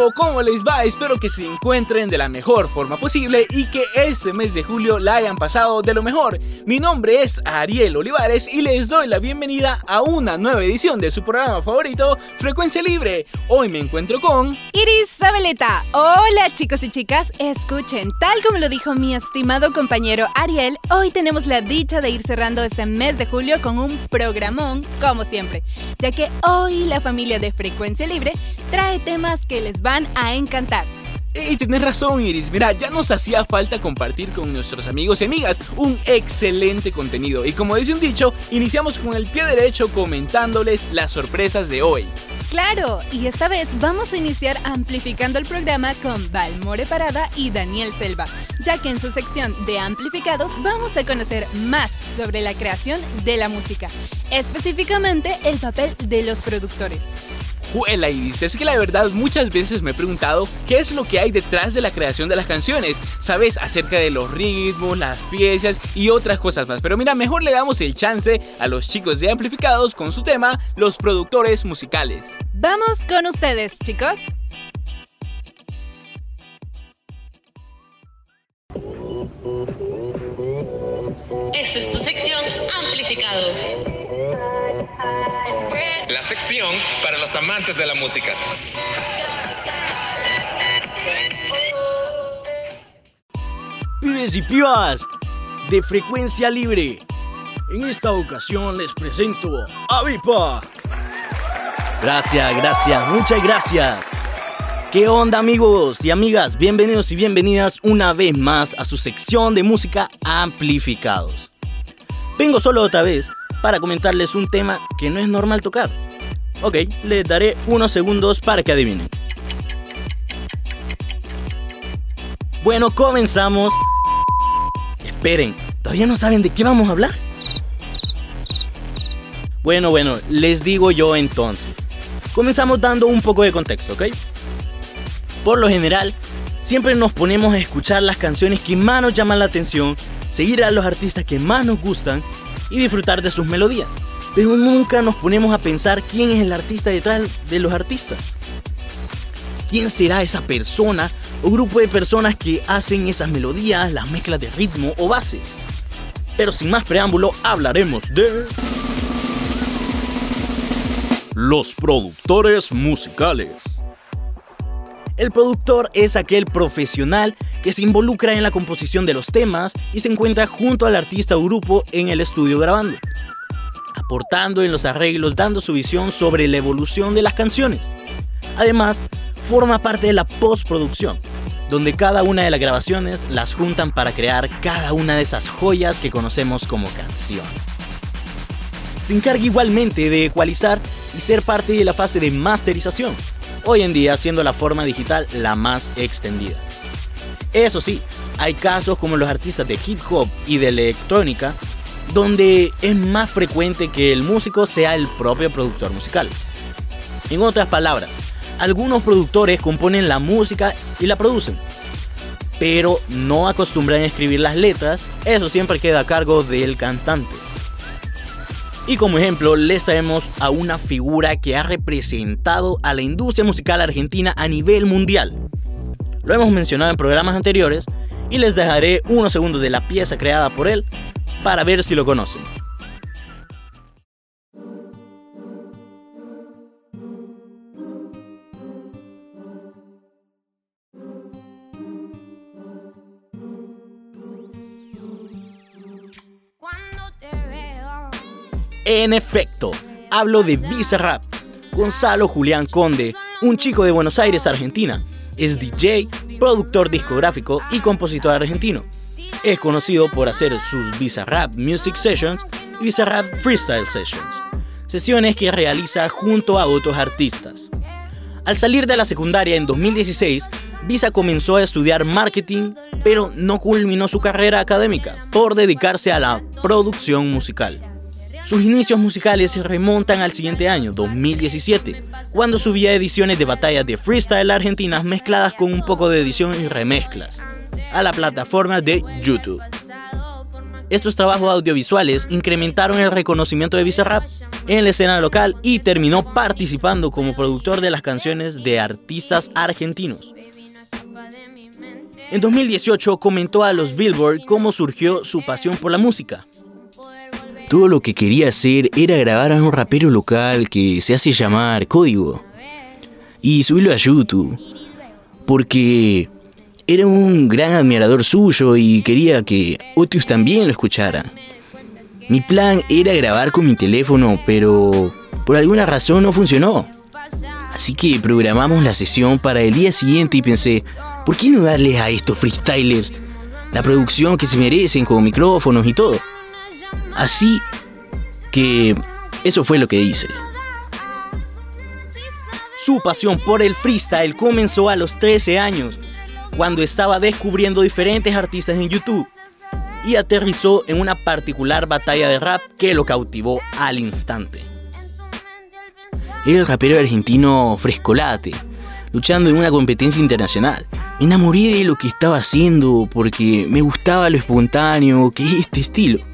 Combo, ¿cómo les va? Espero que se encuentren de la mejor forma posible y que este mes de julio la hayan pasado de lo mejor. Mi nombre es Ariel Olivares y les doy la bienvenida a una nueva edición de su programa favorito, Frecuencia Libre. Hoy me encuentro con... Iris Zabeleta. Hola chicos y chicas, escuchen, tal como lo dijo mi estimado compañero Ariel, hoy tenemos la dicha de ir cerrando este mes de julio con un programón, como siempre, ya que hoy la familia de Frecuencia Libre trae temas que les van a encantar. Y tienes razón, Iris. Mira, ya nos hacía falta compartir con nuestros amigos y amigas un excelente contenido. Y como dice un dicho, iniciamos con el pie derecho comentándoles las sorpresas de hoy. Claro, y esta vez vamos a iniciar amplificando el programa con Valmore Parada y Daniel Selva, ya que en su sección de amplificados vamos a conocer más sobre la creación de la música, específicamente el papel de los productores. Juela Iris, es que la verdad muchas veces me he preguntado qué es lo que hay detrás de la creación de las canciones, sabes, acerca de los ritmos, las piezas y otras cosas más. Pero mira, mejor le damos el chance a los chicos de Amplificados con su tema, los productores musicales. Vamos con ustedes, chicos. Esta es tu sección Amplificados. La sección para los amantes de la música. Pibes y pibas de frecuencia libre. En esta ocasión les presento a Vipa. Gracias, gracias, muchas gracias. ¿Qué onda amigos y amigas? Bienvenidos y bienvenidas una vez más a su sección de música amplificados. Vengo solo otra vez para comentarles un tema que no es normal tocar. Ok, les daré unos segundos para que adivinen. Bueno, comenzamos. Esperen, ¿todavía no saben de qué vamos a hablar? Bueno, bueno, les digo yo entonces. Comenzamos dando un poco de contexto, ¿ok? Por lo general, siempre nos ponemos a escuchar las canciones que más nos llaman la atención, seguir a los artistas que más nos gustan y disfrutar de sus melodías. Pero nunca nos ponemos a pensar quién es el artista detrás de los artistas. ¿Quién será esa persona o grupo de personas que hacen esas melodías, las mezclas de ritmo o bases? Pero sin más preámbulo, hablaremos de... Los productores musicales. El productor es aquel profesional que se involucra en la composición de los temas y se encuentra junto al artista o grupo en el estudio grabando, aportando en los arreglos, dando su visión sobre la evolución de las canciones. Además, forma parte de la postproducción, donde cada una de las grabaciones las juntan para crear cada una de esas joyas que conocemos como canciones. Se encarga igualmente de ecualizar y ser parte de la fase de masterización, hoy en día siendo la forma digital la más extendida. Eso sí, hay casos como los artistas de hip hop y de electrónica, donde es más frecuente que el músico sea el propio productor musical. En otras palabras, algunos productores componen la música y la producen, pero no acostumbran a escribir las letras, eso siempre queda a cargo del cantante. Y como ejemplo les traemos a una figura que ha representado a la industria musical argentina a nivel mundial. Lo hemos mencionado en programas anteriores y les dejaré unos segundos de la pieza creada por él para ver si lo conocen. En efecto, hablo de Bizarrap, Gonzalo Julián Conde, un chico de Buenos Aires, Argentina. Es DJ, productor discográfico y compositor argentino. Es conocido por hacer sus Bizarrap Music Sessions y Bizarrap Freestyle Sessions, sesiones que realiza junto a otros artistas. Al salir de la secundaria en 2016, Visa comenzó a estudiar marketing, pero no culminó su carrera académica por dedicarse a la producción musical. Sus inicios musicales se remontan al siguiente año, 2017, cuando subía ediciones de batallas de freestyle argentinas mezcladas con un poco de edición y remezclas a la plataforma de YouTube. Estos trabajos audiovisuales incrementaron el reconocimiento de Bizarrap en la escena local y terminó participando como productor de las canciones de artistas argentinos. En 2018 comentó a los Billboard cómo surgió su pasión por la música. Todo lo que quería hacer era grabar a un rapero local que se hace llamar Código y subirlo a YouTube. Porque era un gran admirador suyo y quería que Otius también lo escuchara. Mi plan era grabar con mi teléfono, pero por alguna razón no funcionó. Así que programamos la sesión para el día siguiente y pensé, ¿por qué no darles a estos freestylers la producción que se merecen con micrófonos y todo? Así que eso fue lo que hice. Su pasión por el freestyle comenzó a los 13 años, cuando estaba descubriendo diferentes artistas en YouTube y aterrizó en una particular batalla de rap que lo cautivó al instante. Era el rapero argentino Frescolate, luchando en una competencia internacional. Me enamoré de lo que estaba haciendo porque me gustaba lo espontáneo que es este estilo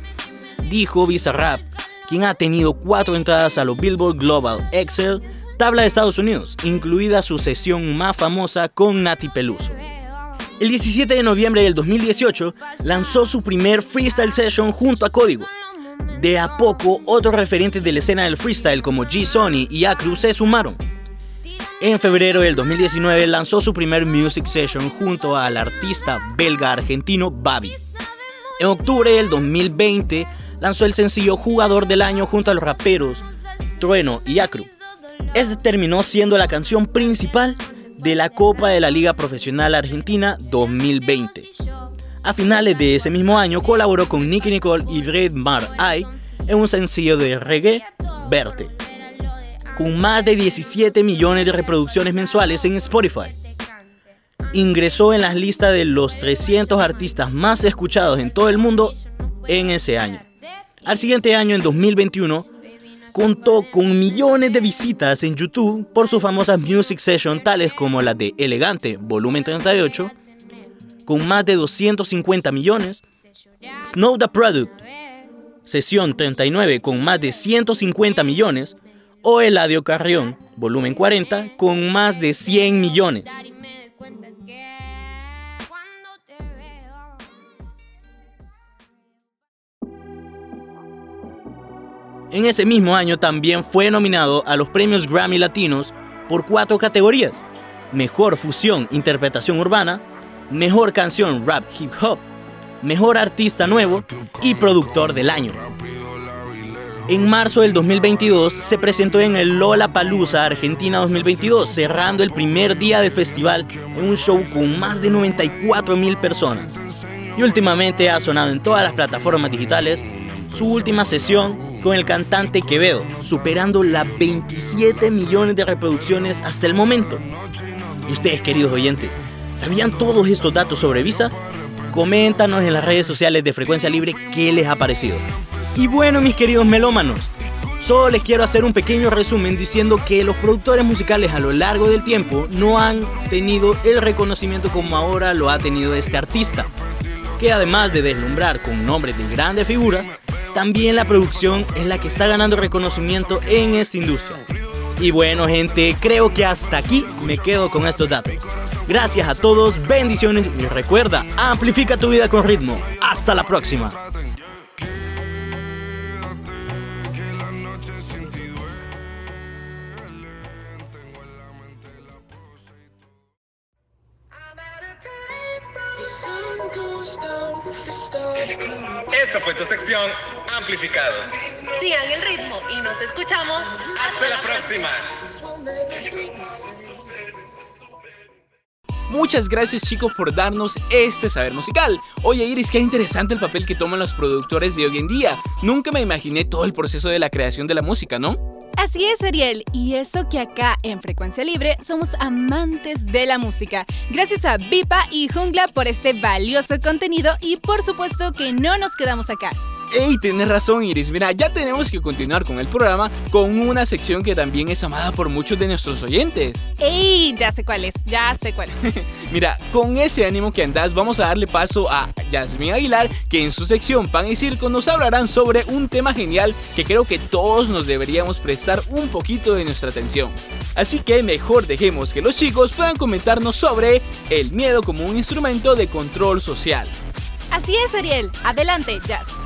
dijo Bizarrap, quien ha tenido cuatro entradas a los Billboard Global Excel, tabla de Estados Unidos, incluida su sesión más famosa con Nati Peluso. El 17 de noviembre del 2018 lanzó su primer freestyle session junto a Código. De a poco, otros referentes de la escena del freestyle como G Sony y Acru se sumaron. En febrero del 2019 lanzó su primer music session junto al artista belga argentino Babi. En octubre del 2020 lanzó el sencillo Jugador del Año junto a los raperos Trueno y Acru. Este terminó siendo la canción principal de la Copa de la Liga Profesional Argentina 2020. A finales de ese mismo año colaboró con Nicky Nicole y Red Mar en un sencillo de reggae, Verte, con más de 17 millones de reproducciones mensuales en Spotify. Ingresó en las listas de los 300 artistas más escuchados en todo el mundo en ese año. Al siguiente año, en 2021, contó con millones de visitas en YouTube por sus famosas music sessions tales como la de Elegante, volumen 38, con más de 250 millones, Snow the Product, sesión 39 con más de 150 millones, o Eladio Carrión, volumen 40, con más de 100 millones. En ese mismo año también fue nominado a los premios Grammy Latinos por cuatro categorías. Mejor fusión interpretación urbana, mejor canción rap hip hop, mejor artista nuevo y productor del año. En marzo del 2022 se presentó en el Lola Palusa Argentina 2022, cerrando el primer día del festival en un show con más de 94 mil personas. Y últimamente ha sonado en todas las plataformas digitales su última sesión con el cantante Quevedo, superando las 27 millones de reproducciones hasta el momento. Y ustedes, queridos oyentes, ¿sabían todos estos datos sobre Visa? Coméntanos en las redes sociales de Frecuencia Libre qué les ha parecido. Y bueno, mis queridos melómanos, solo les quiero hacer un pequeño resumen diciendo que los productores musicales a lo largo del tiempo no han tenido el reconocimiento como ahora lo ha tenido este artista, que además de deslumbrar con nombres de grandes figuras, también la producción es la que está ganando reconocimiento en esta industria. Y bueno gente, creo que hasta aquí me quedo con estos datos. Gracias a todos, bendiciones y recuerda, amplifica tu vida con ritmo. Hasta la próxima. Muchas gracias chicos por darnos este saber musical. Oye Iris, qué interesante el papel que toman los productores de hoy en día. Nunca me imaginé todo el proceso de la creación de la música, ¿no? Así es, Ariel, y eso que acá en Frecuencia Libre somos amantes de la música. Gracias a Vipa y Jungla por este valioso contenido y por supuesto que no nos quedamos acá. Ey, tienes razón Iris, mira, ya tenemos que continuar con el programa con una sección que también es amada por muchos de nuestros oyentes. Ey, ya sé cuál es, ya sé cuál es. mira, con ese ánimo que andas, vamos a darle paso a Yasmín Aguilar, que en su sección Pan y Circo nos hablarán sobre un tema genial que creo que todos nos deberíamos prestar un poquito de nuestra atención. Así que mejor dejemos que los chicos puedan comentarnos sobre el miedo como un instrumento de control social. Así es, Ariel. Adelante, Jazz.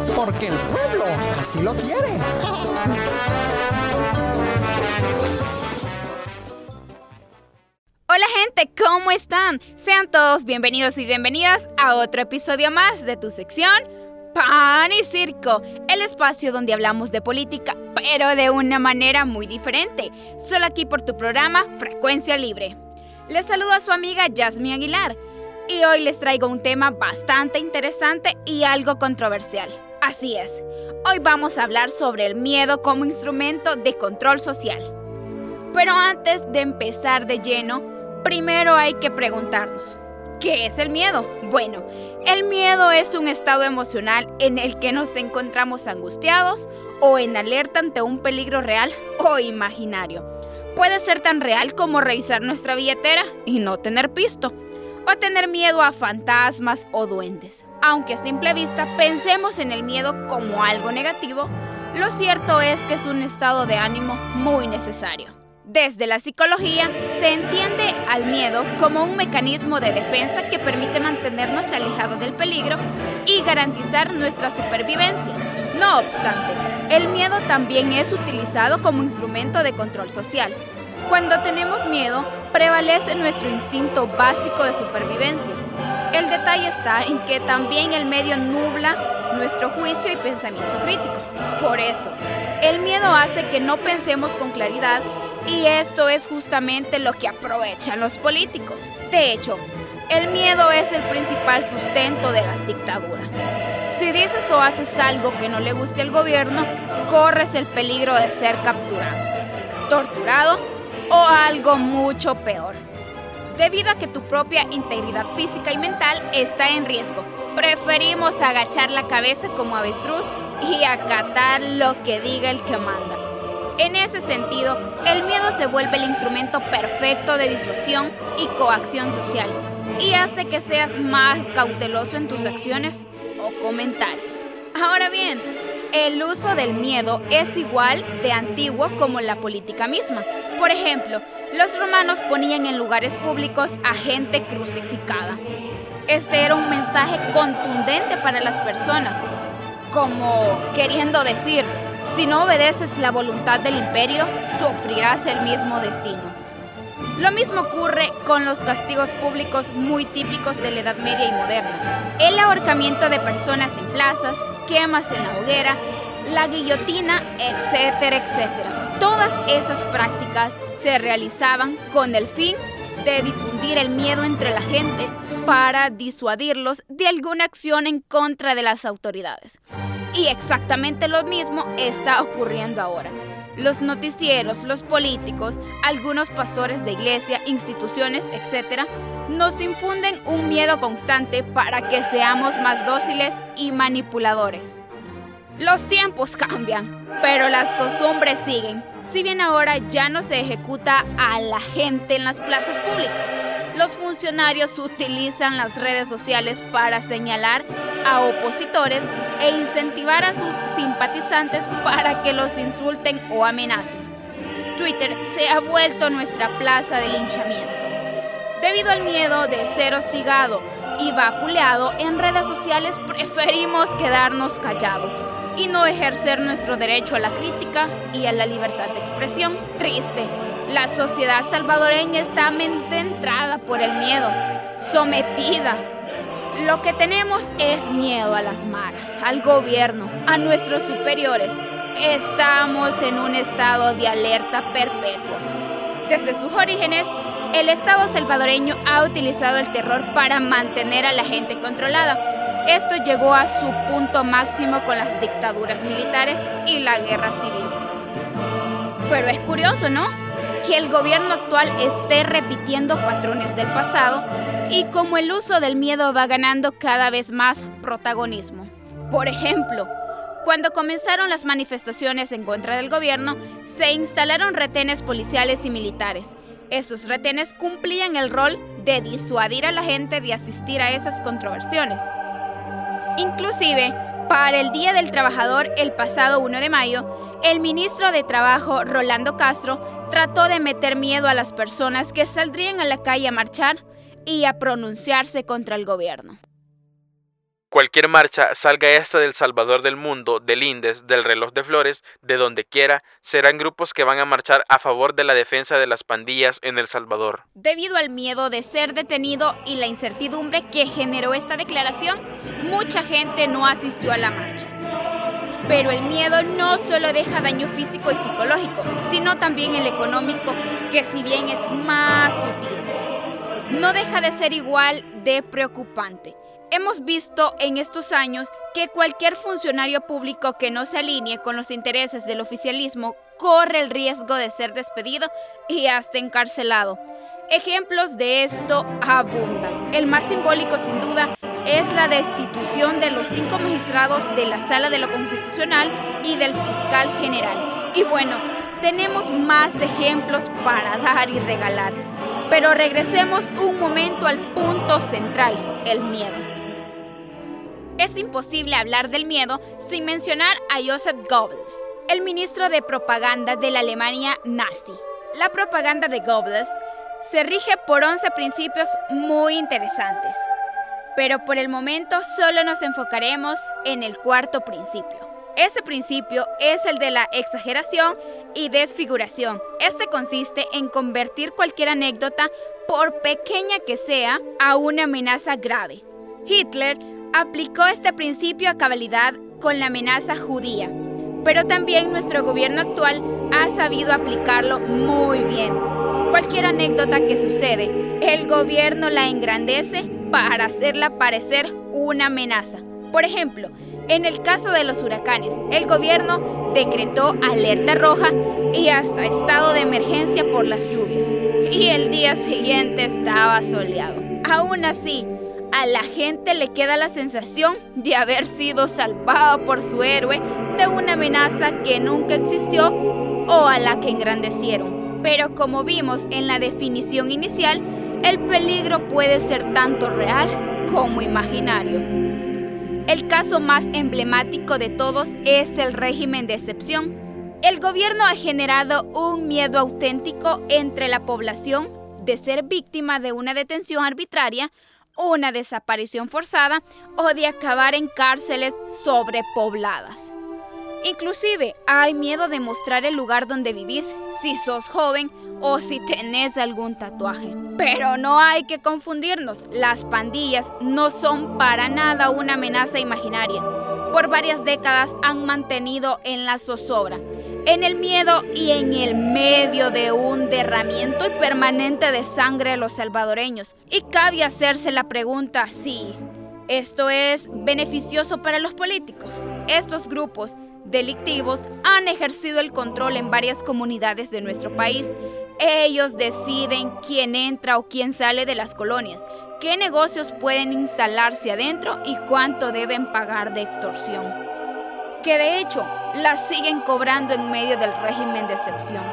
Porque el pueblo así lo quiere. Hola gente, ¿cómo están? Sean todos bienvenidos y bienvenidas a otro episodio más de tu sección Pan y Circo, el espacio donde hablamos de política, pero de una manera muy diferente, solo aquí por tu programa Frecuencia Libre. Les saludo a su amiga Jasmine Aguilar y hoy les traigo un tema bastante interesante y algo controversial. Así es, hoy vamos a hablar sobre el miedo como instrumento de control social. Pero antes de empezar de lleno, Primero hay que preguntarnos, ¿qué es el miedo? Bueno, el miedo es un estado emocional en el que nos encontramos angustiados o en alerta ante un peligro real o imaginario. Puede ser tan real como revisar nuestra billetera y no tener pisto, o tener miedo a fantasmas o duendes. Aunque a simple vista pensemos en el miedo como algo negativo, lo cierto es que es un estado de ánimo muy necesario. Desde la psicología se entiende al miedo como un mecanismo de defensa que permite mantenernos alejados del peligro y garantizar nuestra supervivencia. No obstante, el miedo también es utilizado como instrumento de control social. Cuando tenemos miedo, prevalece nuestro instinto básico de supervivencia. El detalle está en que también el medio nubla nuestro juicio y pensamiento crítico. Por eso, el miedo hace que no pensemos con claridad y esto es justamente lo que aprovechan los políticos. De hecho, el miedo es el principal sustento de las dictaduras. Si dices o haces algo que no le guste al gobierno, corres el peligro de ser capturado, torturado o algo mucho peor. Debido a que tu propia integridad física y mental está en riesgo, preferimos agachar la cabeza como avestruz y acatar lo que diga el que manda. En ese sentido, el miedo se vuelve el instrumento perfecto de disuasión y coacción social y hace que seas más cauteloso en tus acciones o comentarios. Ahora bien, el uso del miedo es igual de antiguo como la política misma. Por ejemplo, los romanos ponían en lugares públicos a gente crucificada. Este era un mensaje contundente para las personas, como queriendo decir, si no obedeces la voluntad del imperio, sufrirás el mismo destino. Lo mismo ocurre con los castigos públicos muy típicos de la Edad Media y moderna. El ahorcamiento de personas en plazas, quemas en la hoguera, la guillotina, etcétera, etcétera. Todas esas prácticas se realizaban con el fin de difundir el miedo entre la gente para disuadirlos de alguna acción en contra de las autoridades. Y exactamente lo mismo está ocurriendo ahora. Los noticieros, los políticos, algunos pastores de iglesia, instituciones, etc., nos infunden un miedo constante para que seamos más dóciles y manipuladores. Los tiempos cambian, pero las costumbres siguen. Si bien ahora ya no se ejecuta a la gente en las plazas públicas, los funcionarios utilizan las redes sociales para señalar a opositores e incentivar a sus simpatizantes para que los insulten o amenacen. Twitter se ha vuelto nuestra plaza de linchamiento. Debido al miedo de ser hostigado y vapuleado en redes sociales, preferimos quedarnos callados y no ejercer nuestro derecho a la crítica y a la libertad de expresión. Triste, la sociedad salvadoreña está entrada por el miedo, sometida. Lo que tenemos es miedo a las maras, al gobierno, a nuestros superiores. Estamos en un estado de alerta perpetua. Desde sus orígenes, el Estado salvadoreño ha utilizado el terror para mantener a la gente controlada. Esto llegó a su punto máximo con las dictaduras militares y la guerra civil. Pero es curioso, ¿no? Que el gobierno actual esté repitiendo patrones del pasado y como el uso del miedo va ganando cada vez más protagonismo. Por ejemplo, cuando comenzaron las manifestaciones en contra del gobierno, se instalaron retenes policiales y militares. Esos retenes cumplían el rol de disuadir a la gente de asistir a esas controversiones. Inclusive, para el Día del Trabajador el pasado 1 de mayo, el ministro de Trabajo, Rolando Castro, trató de meter miedo a las personas que saldrían a la calle a marchar y a pronunciarse contra el gobierno. Cualquier marcha, salga esta del Salvador del Mundo, del Indes, del Reloj de Flores, de donde quiera, serán grupos que van a marchar a favor de la defensa de las pandillas en El Salvador. Debido al miedo de ser detenido y la incertidumbre que generó esta declaración, mucha gente no asistió a la marcha. Pero el miedo no solo deja daño físico y psicológico, sino también el económico, que si bien es más sutil, no deja de ser igual de preocupante. Hemos visto en estos años que cualquier funcionario público que no se alinee con los intereses del oficialismo corre el riesgo de ser despedido y hasta encarcelado. Ejemplos de esto abundan. El más simbólico sin duda es la destitución de los cinco magistrados de la Sala de lo Constitucional y del fiscal general. Y bueno, tenemos más ejemplos para dar y regalar. Pero regresemos un momento al punto central, el miedo. Es imposible hablar del miedo sin mencionar a Joseph Goebbels, el ministro de propaganda de la Alemania nazi. La propaganda de Goebbels se rige por 11 principios muy interesantes, pero por el momento solo nos enfocaremos en el cuarto principio. Ese principio es el de la exageración y desfiguración. Este consiste en convertir cualquier anécdota, por pequeña que sea, a una amenaza grave. Hitler aplicó este principio a cabalidad con la amenaza judía, pero también nuestro gobierno actual ha sabido aplicarlo muy bien. Cualquier anécdota que sucede, el gobierno la engrandece para hacerla parecer una amenaza. Por ejemplo, en el caso de los huracanes, el gobierno decretó alerta roja y hasta estado de emergencia por las lluvias. Y el día siguiente estaba soleado. Aún así, a la gente le queda la sensación de haber sido salvado por su héroe de una amenaza que nunca existió o a la que engrandecieron. Pero como vimos en la definición inicial, el peligro puede ser tanto real como imaginario. El caso más emblemático de todos es el régimen de excepción. El gobierno ha generado un miedo auténtico entre la población de ser víctima de una detención arbitraria una desaparición forzada o de acabar en cárceles sobrepobladas. Inclusive hay miedo de mostrar el lugar donde vivís si sos joven o si tenés algún tatuaje. Pero no hay que confundirnos, las pandillas no son para nada una amenaza imaginaria. Por varias décadas han mantenido en la zozobra en el miedo y en el medio de un derramiento permanente de sangre de los salvadoreños. Y cabe hacerse la pregunta si esto es beneficioso para los políticos. Estos grupos delictivos han ejercido el control en varias comunidades de nuestro país. Ellos deciden quién entra o quién sale de las colonias, qué negocios pueden instalarse adentro y cuánto deben pagar de extorsión que de hecho la siguen cobrando en medio del régimen de excepción.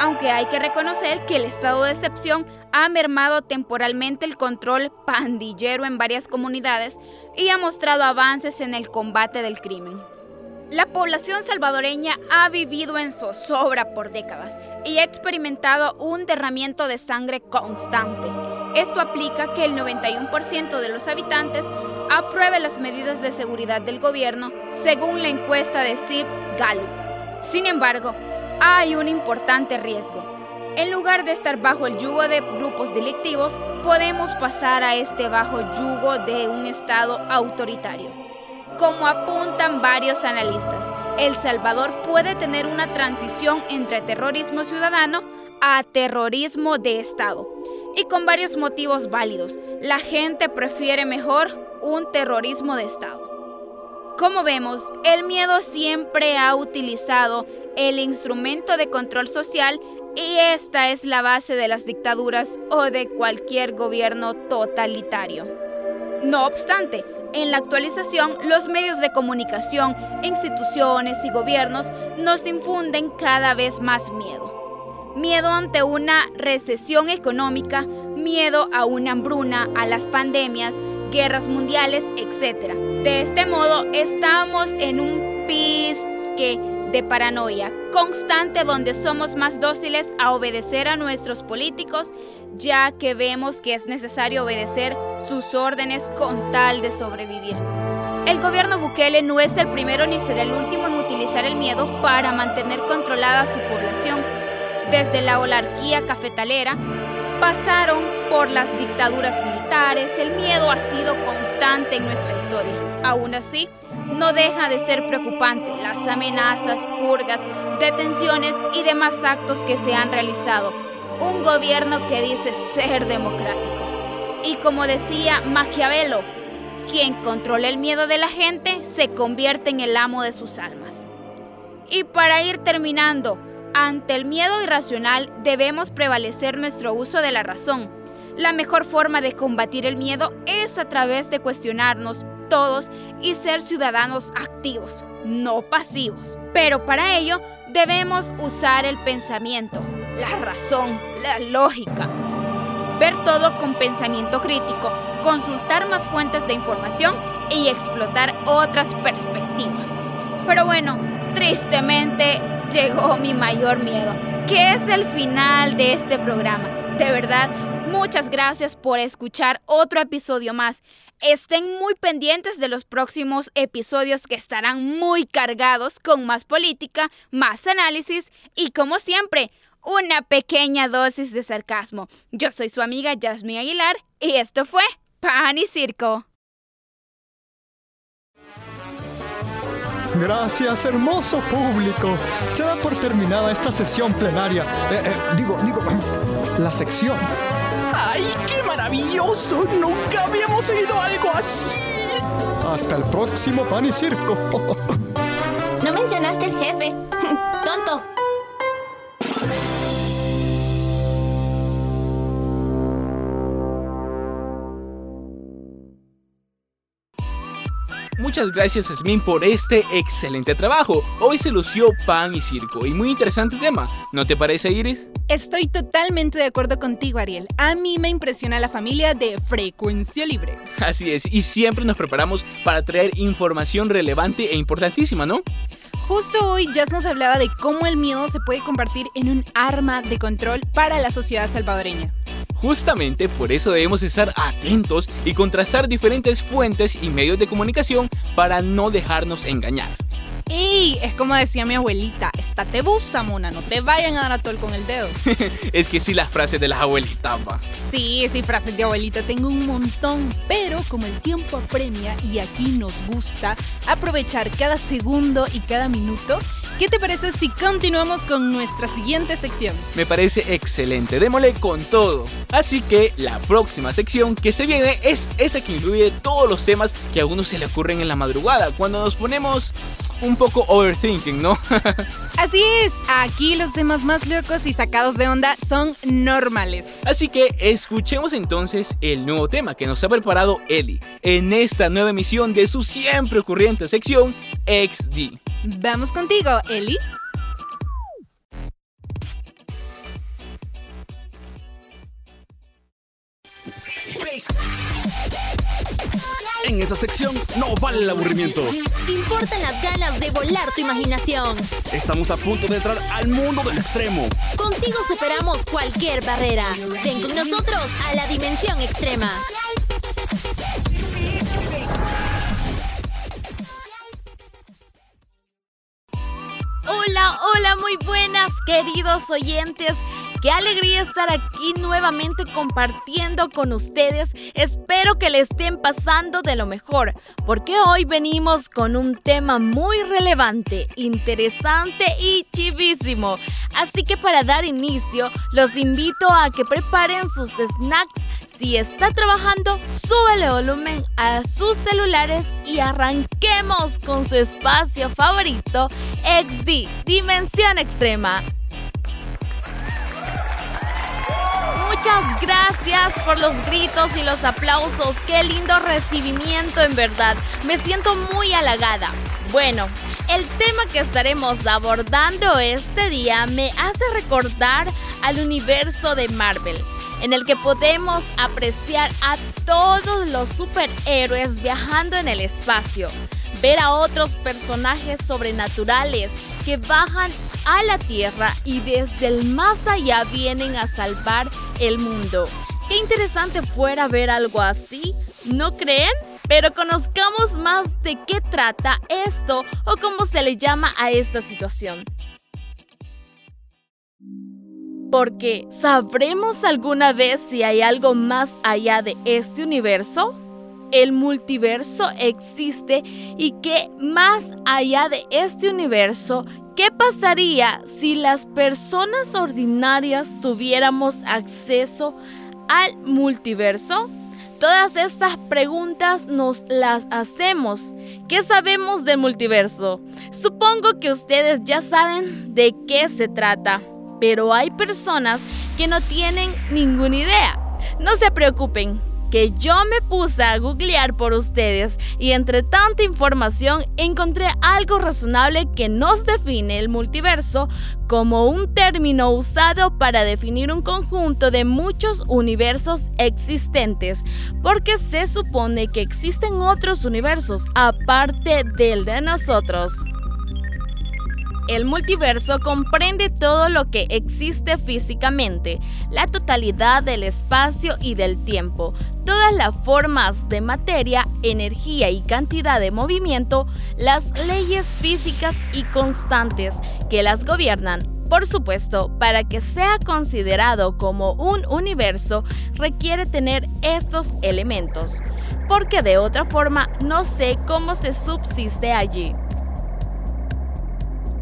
Aunque hay que reconocer que el estado de excepción ha mermado temporalmente el control pandillero en varias comunidades y ha mostrado avances en el combate del crimen. La población salvadoreña ha vivido en zozobra por décadas y ha experimentado un derramiento de sangre constante. Esto aplica que el 91% de los habitantes apruebe las medidas de seguridad del gobierno según la encuesta de CIP Gallup. Sin embargo, hay un importante riesgo. En lugar de estar bajo el yugo de grupos delictivos, podemos pasar a este bajo yugo de un Estado autoritario. Como apuntan varios analistas, El Salvador puede tener una transición entre terrorismo ciudadano a terrorismo de Estado. Y con varios motivos válidos, la gente prefiere mejor un terrorismo de Estado. Como vemos, el miedo siempre ha utilizado el instrumento de control social y esta es la base de las dictaduras o de cualquier gobierno totalitario. No obstante, en la actualización, los medios de comunicación, instituciones y gobiernos nos infunden cada vez más miedo. Miedo ante una recesión económica, miedo a una hambruna, a las pandemias, guerras mundiales, etc. De este modo, estamos en un pisque de paranoia constante donde somos más dóciles a obedecer a nuestros políticos ya que vemos que es necesario obedecer sus órdenes con tal de sobrevivir. El gobierno Bukele no es el primero ni será el último en utilizar el miedo para mantener controlada a su población. Desde la olarquía cafetalera, pasaron por las dictaduras militares, el miedo ha sido constante en nuestra historia. Aún así, no deja de ser preocupante las amenazas, purgas, detenciones y demás actos que se han realizado un gobierno que dice ser democrático. Y como decía Maquiavelo, quien controla el miedo de la gente se convierte en el amo de sus almas. Y para ir terminando, ante el miedo irracional debemos prevalecer nuestro uso de la razón. La mejor forma de combatir el miedo es a través de cuestionarnos todos y ser ciudadanos activos, no pasivos. Pero para ello debemos usar el pensamiento, la razón, la lógica. Ver todo con pensamiento crítico, consultar más fuentes de información y explotar otras perspectivas. Pero bueno, tristemente llegó mi mayor miedo, que es el final de este programa. De verdad, muchas gracias por escuchar otro episodio más. Estén muy pendientes de los próximos episodios que estarán muy cargados con más política, más análisis y como siempre, una pequeña dosis de sarcasmo. Yo soy su amiga Jasmine Aguilar y esto fue Pan y Circo. Gracias, hermoso público. Se da por terminada esta sesión plenaria. Eh, eh, digo, digo, la sección. ¡Ay, qué maravilloso! Nunca habíamos oído algo así. Hasta el próximo pan y circo. No mencionaste el jefe. Tonto. Muchas gracias Asmin por este excelente trabajo. Hoy se lució pan y circo y muy interesante tema. ¿No te parece Iris? Estoy totalmente de acuerdo contigo Ariel. A mí me impresiona la familia de Frecuencia Libre. Así es, y siempre nos preparamos para traer información relevante e importantísima, ¿no? Justo hoy Jazz nos hablaba de cómo el miedo se puede convertir en un arma de control para la sociedad salvadoreña. Justamente por eso debemos estar atentos y contrastar diferentes fuentes y medios de comunicación para no dejarnos engañar. Y es como decía mi abuelita, estate busa, mona, no te vayan a dar a tol con el dedo. es que sí, las frases de las abuelitas, va. Sí, sí, frases de abuelita tengo un montón, pero como el tiempo apremia y aquí nos gusta aprovechar cada segundo y cada minuto, ¿qué te parece si continuamos con nuestra siguiente sección? Me parece excelente, démosle con todo. Así que la próxima sección que se viene es esa que incluye todos los temas que a uno se le ocurren en la madrugada, cuando nos ponemos un poco overthinking, ¿no? Así es, aquí los temas más locos y sacados de onda son normales. Así que escuchemos entonces el nuevo tema que nos ha preparado Eli en esta nueva emisión de su siempre ocurriente sección XD. Vamos contigo, Eli. En esa sección no vale el aburrimiento. Importan las ganas de volar tu imaginación. Estamos a punto de entrar al mundo del extremo. Contigo superamos cualquier barrera. Ven con nosotros a la dimensión extrema. Hola, hola, muy buenas queridos oyentes. Qué alegría estar aquí nuevamente compartiendo con ustedes. Espero que le estén pasando de lo mejor, porque hoy venimos con un tema muy relevante, interesante y chivísimo. Así que para dar inicio, los invito a que preparen sus snacks. Si está trabajando, súbele volumen a sus celulares y arranquemos con su espacio favorito, XD, Dimensión Extrema. Muchas gracias por los gritos y los aplausos. Qué lindo recibimiento en verdad. Me siento muy halagada. Bueno, el tema que estaremos abordando este día me hace recordar al universo de Marvel, en el que podemos apreciar a todos los superhéroes viajando en el espacio, ver a otros personajes sobrenaturales que bajan a la Tierra y desde el más allá vienen a salvar el mundo. Qué interesante fuera ver algo así, ¿no creen? Pero conozcamos más de qué trata esto o cómo se le llama a esta situación. Porque ¿sabremos alguna vez si hay algo más allá de este universo? El multiverso existe y que más allá de este universo ¿Qué pasaría si las personas ordinarias tuviéramos acceso al multiverso? Todas estas preguntas nos las hacemos. ¿Qué sabemos del multiverso? Supongo que ustedes ya saben de qué se trata, pero hay personas que no tienen ninguna idea. No se preocupen, que yo me puse a googlear por ustedes y entre tanta información encontré algo razonable que nos define el multiverso como un término usado para definir un conjunto de muchos universos existentes, porque se supone que existen otros universos aparte del de nosotros. El multiverso comprende todo lo que existe físicamente, la totalidad del espacio y del tiempo, todas las formas de materia, energía y cantidad de movimiento, las leyes físicas y constantes que las gobiernan. Por supuesto, para que sea considerado como un universo requiere tener estos elementos, porque de otra forma no sé cómo se subsiste allí.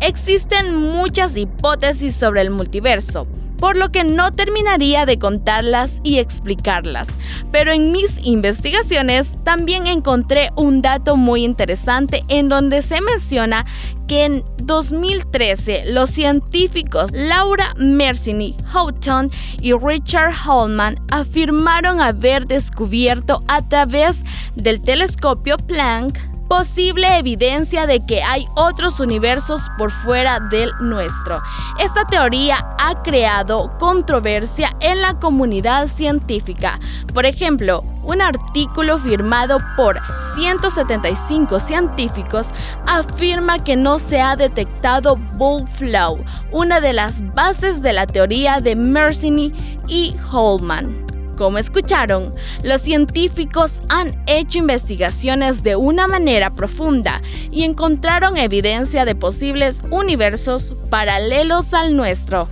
Existen muchas hipótesis sobre el multiverso, por lo que no terminaría de contarlas y explicarlas. Pero en mis investigaciones también encontré un dato muy interesante en donde se menciona que en 2013 los científicos Laura Mersini Houghton y Richard Holman afirmaron haber descubierto a través del telescopio Planck posible evidencia de que hay otros universos por fuera del nuestro. Esta teoría ha creado controversia en la comunidad científica. Por ejemplo, un artículo firmado por 175 científicos afirma que no se ha detectado Bullflow, una de las bases de la teoría de Mersini y Holman. Como escucharon, los científicos han hecho investigaciones de una manera profunda y encontraron evidencia de posibles universos paralelos al nuestro.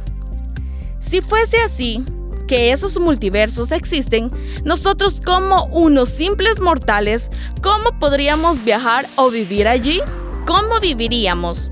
Si fuese así, que esos multiversos existen, nosotros como unos simples mortales, ¿cómo podríamos viajar o vivir allí? ¿Cómo viviríamos?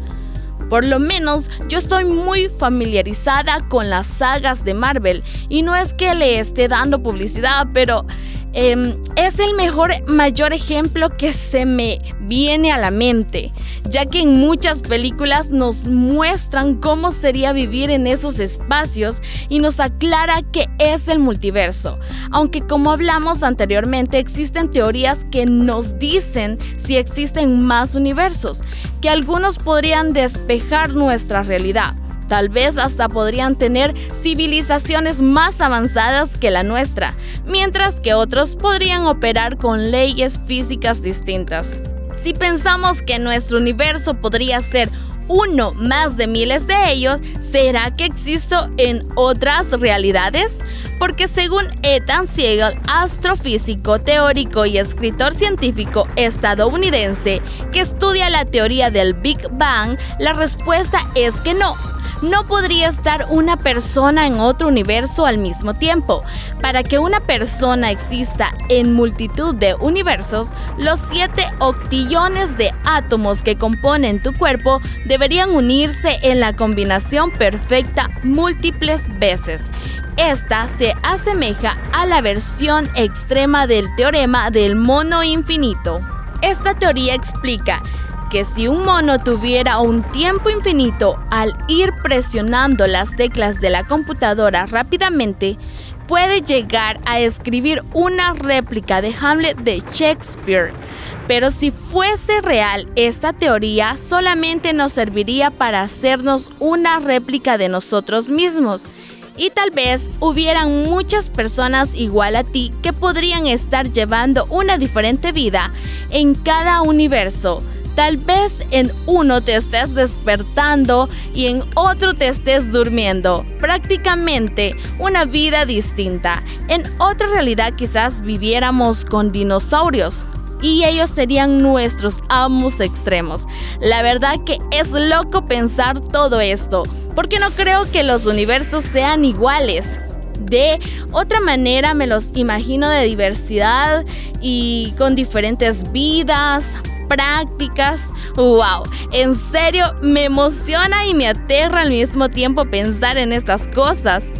Por lo menos yo estoy muy familiarizada con las sagas de Marvel y no es que le esté dando publicidad, pero Em, es el mejor, mayor ejemplo que se me viene a la mente, ya que en muchas películas nos muestran cómo sería vivir en esos espacios y nos aclara que es el multiverso. Aunque como hablamos anteriormente, existen teorías que nos dicen si existen más universos, que algunos podrían despejar nuestra realidad Tal vez hasta podrían tener civilizaciones más avanzadas que la nuestra, mientras que otros podrían operar con leyes físicas distintas. Si pensamos que nuestro universo podría ser uno más de miles de ellos, ¿será que existo en otras realidades? Porque según Ethan Siegel, astrofísico, teórico y escritor científico estadounidense que estudia la teoría del Big Bang, la respuesta es que no. No podría estar una persona en otro universo al mismo tiempo. Para que una persona exista en multitud de universos, los 7 octillones de átomos que componen tu cuerpo deberían unirse en la combinación perfecta múltiples veces. Esta se asemeja a la versión extrema del teorema del mono infinito. Esta teoría explica que si un mono tuviera un tiempo infinito al ir presionando las teclas de la computadora rápidamente, puede llegar a escribir una réplica de Hamlet de Shakespeare. Pero si fuese real, esta teoría solamente nos serviría para hacernos una réplica de nosotros mismos. Y tal vez hubieran muchas personas igual a ti que podrían estar llevando una diferente vida en cada universo. Tal vez en uno te estés despertando y en otro te estés durmiendo. Prácticamente una vida distinta. En otra realidad quizás viviéramos con dinosaurios. Y ellos serían nuestros amos extremos. La verdad que es loco pensar todo esto, porque no creo que los universos sean iguales. De otra manera me los imagino de diversidad y con diferentes vidas, prácticas. ¡Wow! En serio, me emociona y me aterra al mismo tiempo pensar en estas cosas.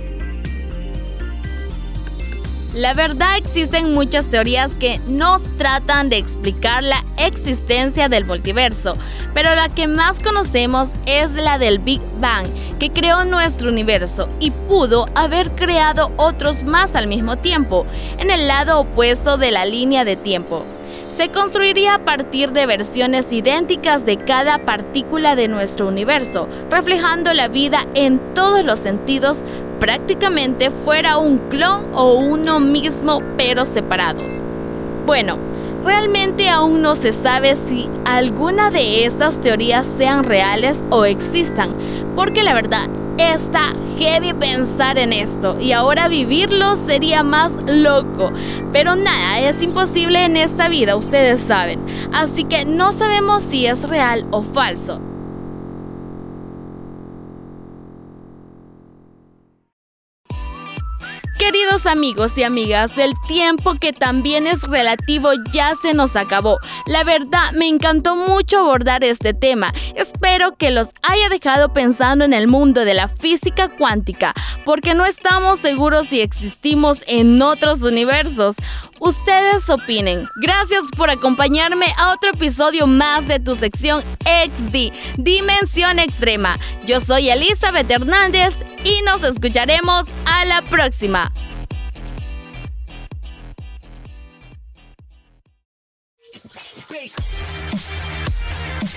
La verdad existen muchas teorías que nos tratan de explicar la existencia del multiverso, pero la que más conocemos es la del Big Bang, que creó nuestro universo y pudo haber creado otros más al mismo tiempo, en el lado opuesto de la línea de tiempo se construiría a partir de versiones idénticas de cada partícula de nuestro universo, reflejando la vida en todos los sentidos, prácticamente fuera un clon o uno mismo pero separados. Bueno, realmente aún no se sabe si alguna de estas teorías sean reales o existan, porque la verdad Está heavy pensar en esto y ahora vivirlo sería más loco. Pero nada, es imposible en esta vida, ustedes saben. Así que no sabemos si es real o falso. Amigos y amigas, el tiempo que también es relativo ya se nos acabó. La verdad, me encantó mucho abordar este tema. Espero que los haya dejado pensando en el mundo de la física cuántica, porque no estamos seguros si existimos en otros universos. Ustedes opinen. Gracias por acompañarme a otro episodio más de tu sección XD, Dimensión Extrema. Yo soy Elizabeth Hernández y nos escucharemos a la próxima.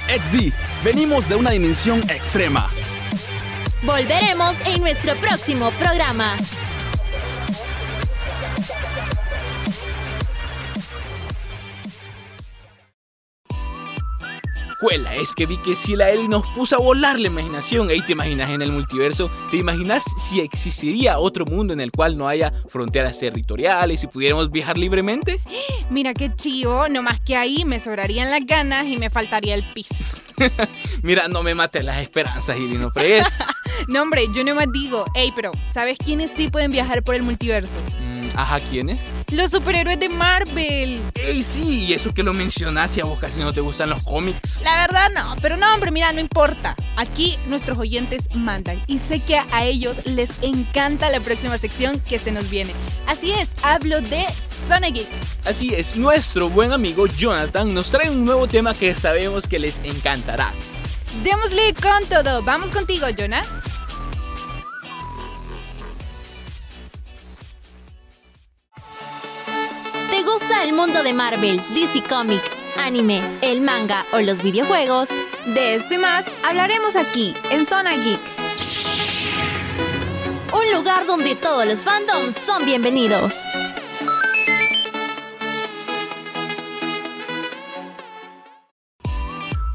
XD, venimos de una dimensión extrema. Volveremos en nuestro próximo programa. Es que vi que si la Eli nos puso a volar la imaginación. Ey, ¿te imaginas en el multiverso? ¿Te imaginas si existiría otro mundo en el cual no haya fronteras territoriales y pudiéramos viajar libremente? Mira qué chivo, no más que ahí me sobrarían las ganas y me faltaría el piso. Mira, no me mates las esperanzas, y no fregues. no, hombre, yo no más digo, ey, pero ¿sabes quiénes sí pueden viajar por el multiverso? Ajá, ¿quiénes? Los superhéroes de Marvel. Ey, sí, y eso que lo mencionas y a vos casi no te gustan los cómics. La verdad no, pero no, hombre, mira, no importa. Aquí nuestros oyentes mandan y sé que a ellos les encanta la próxima sección que se nos viene. Así es, hablo de Sonic Así es, nuestro buen amigo Jonathan nos trae un nuevo tema que sabemos que les encantará. Démosle con todo. Vamos contigo, Jonah. Mundo de Marvel, DC Comic, anime, el manga o los videojuegos? De esto y más hablaremos aquí, en Zona Geek. un lugar donde todos los fandoms son bienvenidos.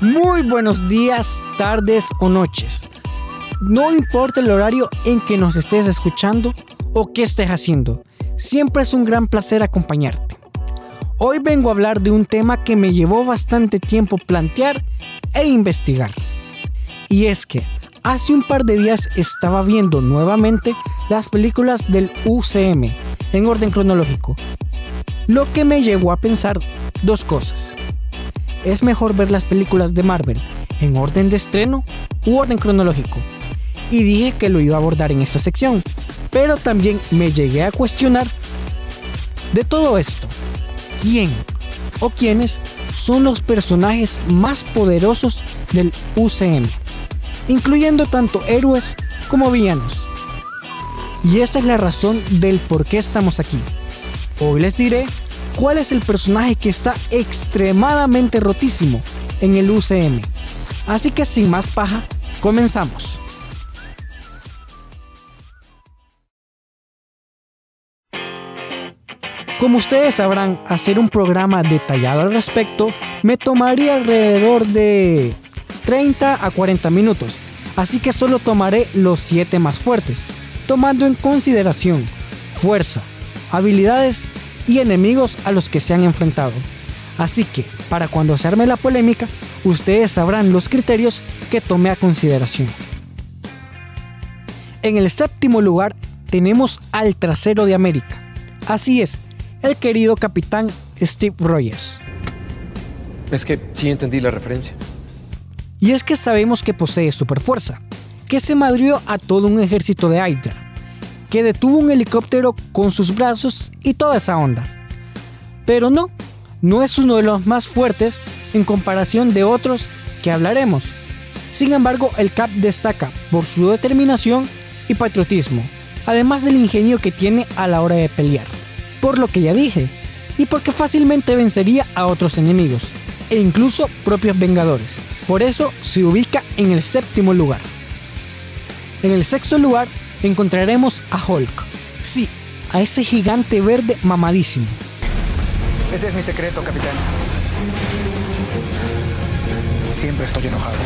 Muy buenos días, tardes o noches. No importa el horario en que nos estés escuchando o qué estés haciendo, siempre es un gran placer acompañarte. Hoy vengo a hablar de un tema que me llevó bastante tiempo plantear e investigar. Y es que hace un par de días estaba viendo nuevamente las películas del UCM en orden cronológico, lo que me llevó a pensar dos cosas. ¿Es mejor ver las películas de Marvel en orden de estreno u orden cronológico? Y dije que lo iba a abordar en esta sección, pero también me llegué a cuestionar de todo esto. ¿Quién o quiénes son los personajes más poderosos del UCM? Incluyendo tanto héroes como villanos. Y esta es la razón del por qué estamos aquí. Hoy les diré cuál es el personaje que está extremadamente rotísimo en el UCM. Así que sin más paja, comenzamos. Como ustedes sabrán, hacer un programa detallado al respecto me tomaría alrededor de 30 a 40 minutos, así que solo tomaré los 7 más fuertes, tomando en consideración fuerza, habilidades y enemigos a los que se han enfrentado. Así que, para cuando se arme la polémica, ustedes sabrán los criterios que tomé a consideración. En el séptimo lugar tenemos al trasero de América. Así es, el querido capitán Steve Rogers. Es que sí entendí la referencia. Y es que sabemos que posee superfuerza, que se madrió a todo un ejército de Hydra, que detuvo un helicóptero con sus brazos y toda esa onda. Pero no, no es uno de los más fuertes en comparación de otros que hablaremos. Sin embargo, el Cap destaca por su determinación y patriotismo, además del ingenio que tiene a la hora de pelear por lo que ya dije, y porque fácilmente vencería a otros enemigos, e incluso propios vengadores. Por eso se ubica en el séptimo lugar. En el sexto lugar encontraremos a Hulk. Sí, a ese gigante verde mamadísimo. Ese es mi secreto, capitán. Siempre estoy enojado.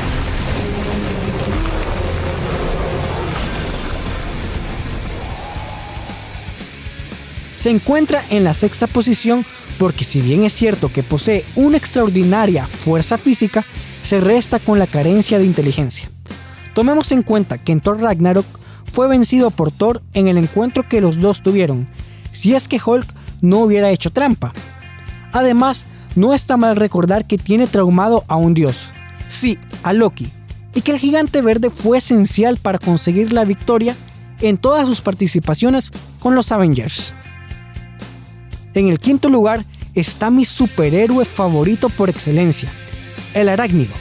Se encuentra en la sexta posición porque si bien es cierto que posee una extraordinaria fuerza física, se resta con la carencia de inteligencia. Tomemos en cuenta que en Thor Ragnarok fue vencido por Thor en el encuentro que los dos tuvieron, si es que Hulk no hubiera hecho trampa. Además, no está mal recordar que tiene traumado a un dios, sí, a Loki, y que el gigante verde fue esencial para conseguir la victoria en todas sus participaciones con los Avengers. En el quinto lugar está mi superhéroe favorito por excelencia, el arácnido,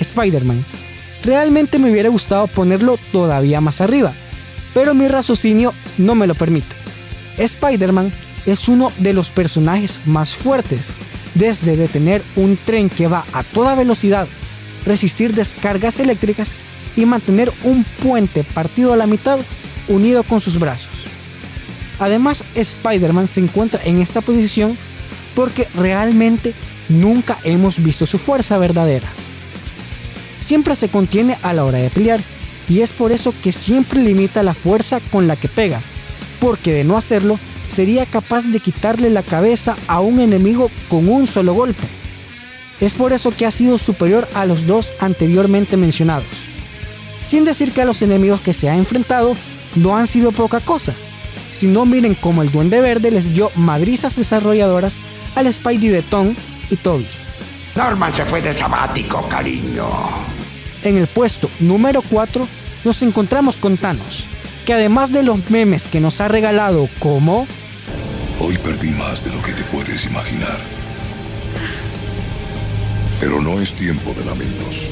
Spider-Man. Realmente me hubiera gustado ponerlo todavía más arriba, pero mi raciocinio no me lo permite. Spider-Man es uno de los personajes más fuertes, desde detener un tren que va a toda velocidad, resistir descargas eléctricas y mantener un puente partido a la mitad unido con sus brazos. Además, Spider-Man se encuentra en esta posición porque realmente nunca hemos visto su fuerza verdadera. Siempre se contiene a la hora de pelear y es por eso que siempre limita la fuerza con la que pega, porque de no hacerlo sería capaz de quitarle la cabeza a un enemigo con un solo golpe. Es por eso que ha sido superior a los dos anteriormente mencionados. Sin decir que a los enemigos que se ha enfrentado no han sido poca cosa, si no, miren cómo el Duende Verde les dio madrizas desarrolladoras al Spidey de Tom y Toby. Norman se fue de sabático, cariño. En el puesto número 4 nos encontramos con Thanos, que además de los memes que nos ha regalado como... Hoy perdí más de lo que te puedes imaginar. Pero no es tiempo de lamentos.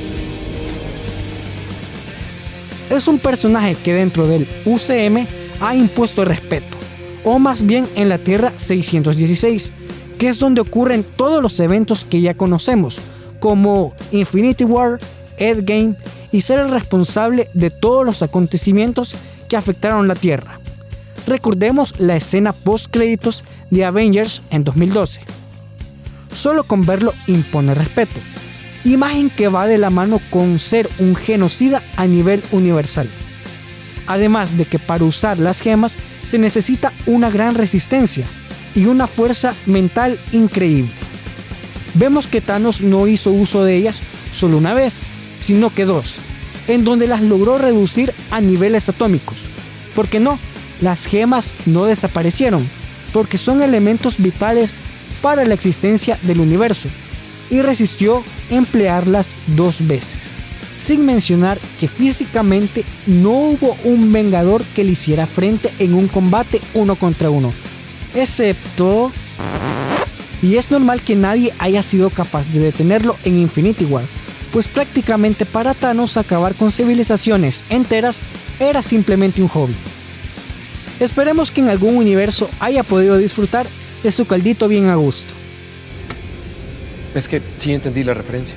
Es un personaje que dentro del UCM ha impuesto respeto, o más bien en la Tierra 616, que es donde ocurren todos los eventos que ya conocemos, como Infinity War, Endgame, y ser el responsable de todos los acontecimientos que afectaron la Tierra. Recordemos la escena post créditos de Avengers en 2012. Solo con verlo impone respeto. Imagen que va de la mano con ser un genocida a nivel universal. Además de que para usar las gemas se necesita una gran resistencia y una fuerza mental increíble. Vemos que Thanos no hizo uso de ellas solo una vez, sino que dos, en donde las logró reducir a niveles atómicos. Porque no, las gemas no desaparecieron, porque son elementos vitales para la existencia del universo, y resistió emplearlas dos veces. Sin mencionar que físicamente no hubo un vengador que le hiciera frente en un combate uno contra uno, excepto... Y es normal que nadie haya sido capaz de detenerlo en Infinity War, pues prácticamente para Thanos acabar con civilizaciones enteras era simplemente un hobby. Esperemos que en algún universo haya podido disfrutar de su caldito bien a gusto. Es que sí entendí la referencia.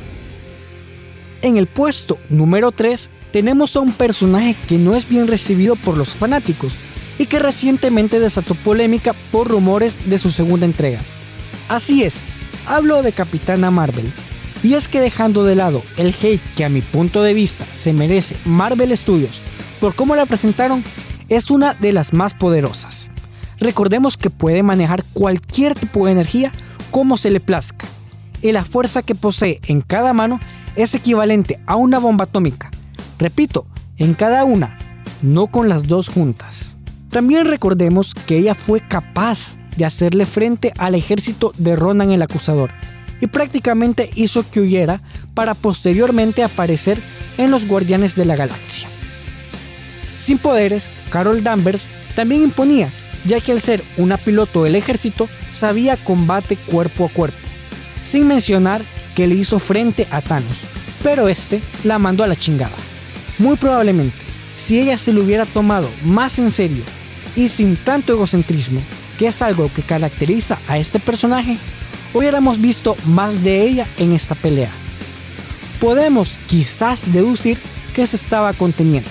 En el puesto número 3 tenemos a un personaje que no es bien recibido por los fanáticos y que recientemente desató polémica por rumores de su segunda entrega. Así es, hablo de Capitana Marvel. Y es que dejando de lado el hate que a mi punto de vista se merece Marvel Studios por cómo la presentaron, es una de las más poderosas. Recordemos que puede manejar cualquier tipo de energía como se le plazca, y la fuerza que posee en cada mano es equivalente a una bomba atómica. Repito, en cada una, no con las dos juntas. También recordemos que ella fue capaz de hacerle frente al ejército de Ronan el Acusador y prácticamente hizo que huyera para posteriormente aparecer en los Guardianes de la Galaxia. Sin poderes, Carol Danvers también imponía, ya que al ser una piloto del ejército sabía combate cuerpo a cuerpo, sin mencionar que le hizo frente a Thanos, pero este la mandó a la chingada. Muy probablemente, si ella se lo hubiera tomado más en serio y sin tanto egocentrismo, que es algo que caracteriza a este personaje, hubiéramos visto más de ella en esta pelea. Podemos quizás deducir que se estaba conteniendo.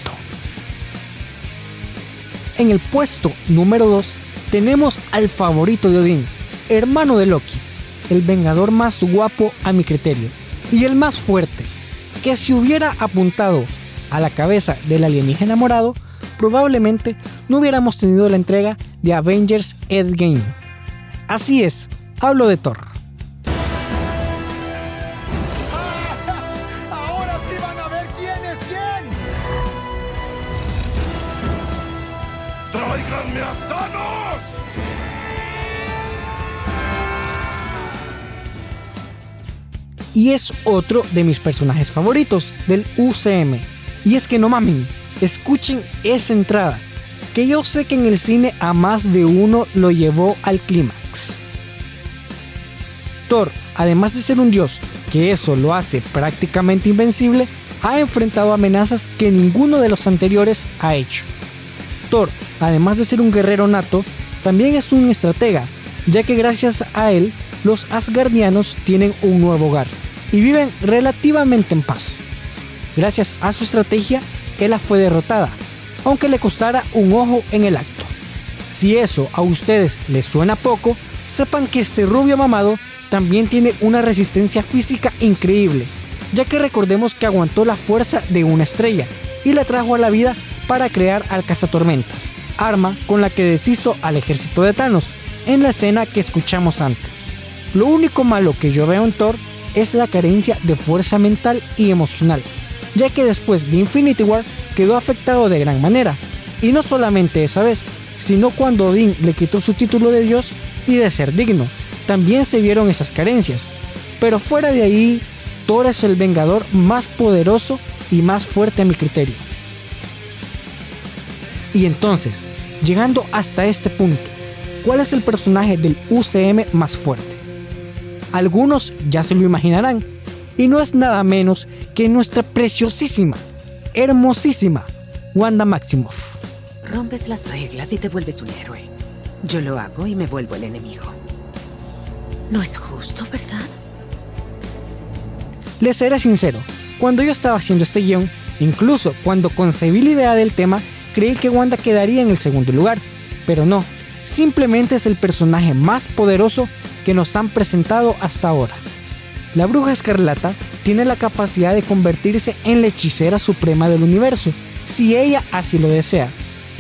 En el puesto número 2 tenemos al favorito de Odín, hermano de Loki, el vengador más guapo a mi criterio y el más fuerte, que si hubiera apuntado a la cabeza del alienígena morado, probablemente no hubiéramos tenido la entrega de Avengers Endgame. Así es, hablo de Thor. Y es otro de mis personajes favoritos del UCM. Y es que no mamen, escuchen esa entrada, que yo sé que en el cine a más de uno lo llevó al clímax. Thor, además de ser un dios, que eso lo hace prácticamente invencible, ha enfrentado amenazas que ninguno de los anteriores ha hecho. Thor, además de ser un guerrero nato, también es un estratega, ya que gracias a él los Asgardianos tienen un nuevo hogar y viven relativamente en paz. Gracias a su estrategia, Ela fue derrotada, aunque le costara un ojo en el acto. Si eso a ustedes les suena poco, sepan que este rubio mamado también tiene una resistencia física increíble, ya que recordemos que aguantó la fuerza de una estrella y la trajo a la vida para crear al cazatormentas, arma con la que deshizo al ejército de Thanos en la escena que escuchamos antes. Lo único malo que yo veo en Thor es la carencia de fuerza mental y emocional, ya que después de Infinity War quedó afectado de gran manera, y no solamente esa vez, sino cuando Odín le quitó su título de dios y de ser digno, también se vieron esas carencias. Pero fuera de ahí, Thor es el vengador más poderoso y más fuerte a mi criterio. Y entonces, llegando hasta este punto, ¿cuál es el personaje del UCM más fuerte? Algunos ya se lo imaginarán, y no es nada menos que nuestra preciosísima, hermosísima Wanda Maximoff. Rompes las reglas y te vuelves un héroe. Yo lo hago y me vuelvo el enemigo. No es justo, ¿verdad? Les seré sincero, cuando yo estaba haciendo este guion, incluso cuando concebí la idea del tema, creí que Wanda quedaría en el segundo lugar, pero no, simplemente es el personaje más poderoso que nos han presentado hasta ahora. La bruja escarlata tiene la capacidad de convertirse en la hechicera suprema del universo, si ella así lo desea.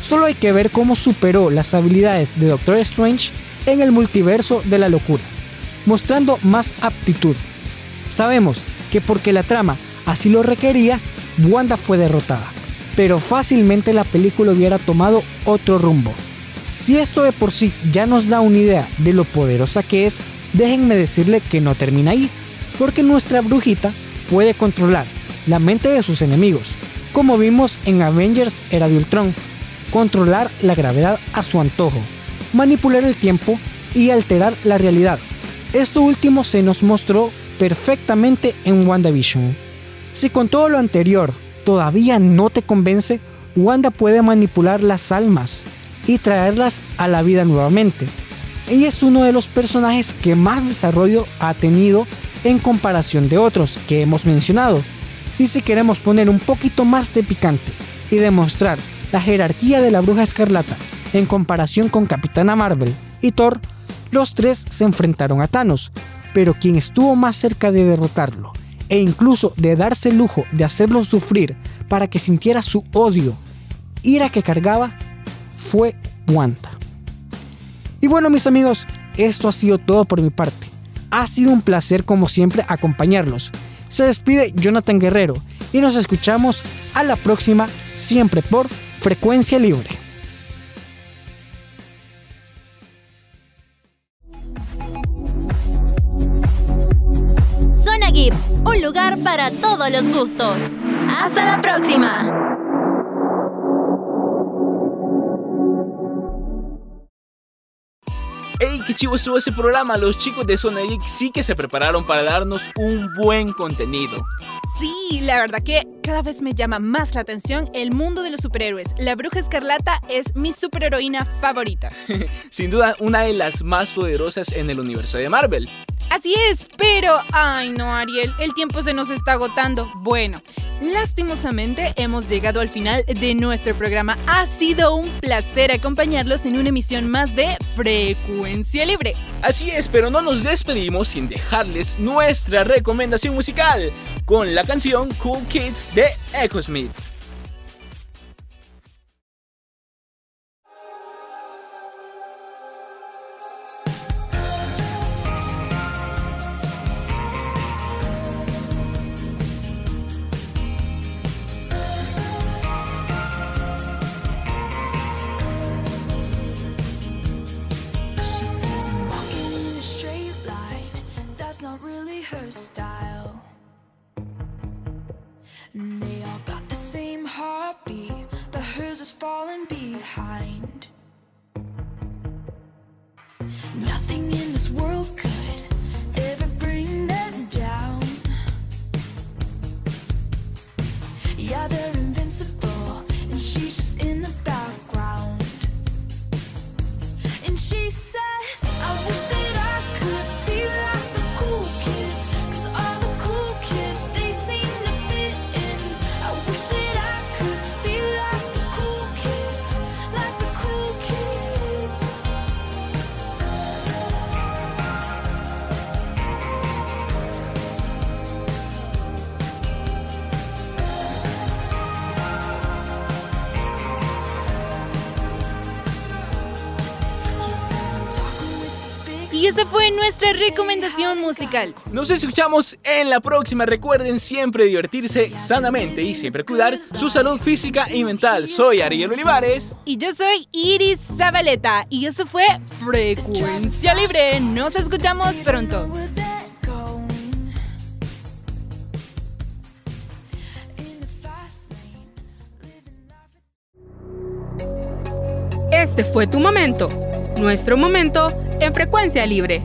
Solo hay que ver cómo superó las habilidades de Doctor Strange en el multiverso de la locura, mostrando más aptitud. Sabemos que porque la trama así lo requería, Wanda fue derrotada, pero fácilmente la película hubiera tomado otro rumbo. Si esto de por sí ya nos da una idea de lo poderosa que es, déjenme decirle que no termina ahí, porque nuestra brujita puede controlar la mente de sus enemigos, como vimos en Avengers Era de Ultron, controlar la gravedad a su antojo, manipular el tiempo y alterar la realidad. Esto último se nos mostró perfectamente en WandaVision. Si con todo lo anterior todavía no te convence, Wanda puede manipular las almas y traerlas a la vida nuevamente. Ella es uno de los personajes que más desarrollo ha tenido en comparación de otros que hemos mencionado. Y si queremos poner un poquito más de picante y demostrar la jerarquía de la bruja escarlata en comparación con Capitana Marvel y Thor, los tres se enfrentaron a Thanos, pero quien estuvo más cerca de derrotarlo e incluso de darse el lujo de hacerlo sufrir para que sintiera su odio, ira que cargaba, fue Wanda. Y bueno mis amigos, esto ha sido todo por mi parte. Ha sido un placer como siempre acompañarlos. Se despide Jonathan Guerrero y nos escuchamos a la próxima siempre por Frecuencia Libre. Zona Geek, un lugar para todos los gustos. ¡Hasta la próxima! ¡Ey, qué chivo estuvo ese programa! Los chicos de Zona Geek sí que se prepararon para darnos un buen contenido. Sí, la verdad que cada vez me llama más la atención el mundo de los superhéroes. La Bruja Escarlata es mi superheroína favorita. Sin duda, una de las más poderosas en el universo de Marvel. Así es, pero... Ay no, Ariel, el tiempo se nos está agotando. Bueno, lastimosamente hemos llegado al final de nuestro programa. Ha sido un placer acompañarlos en una emisión más de Frecuencia Libre. Así es, pero no nos despedimos sin dejarles nuestra recomendación musical con la canción Cool Kids de Echo Nothing nuestra recomendación musical. Nos escuchamos en la próxima. Recuerden siempre divertirse sanamente y siempre cuidar su salud física y mental. Soy Ariel Olivares. Y yo soy Iris Zabaleta. Y eso fue Frecuencia Libre. Nos escuchamos pronto. Este fue tu momento, nuestro momento en frecuencia libre.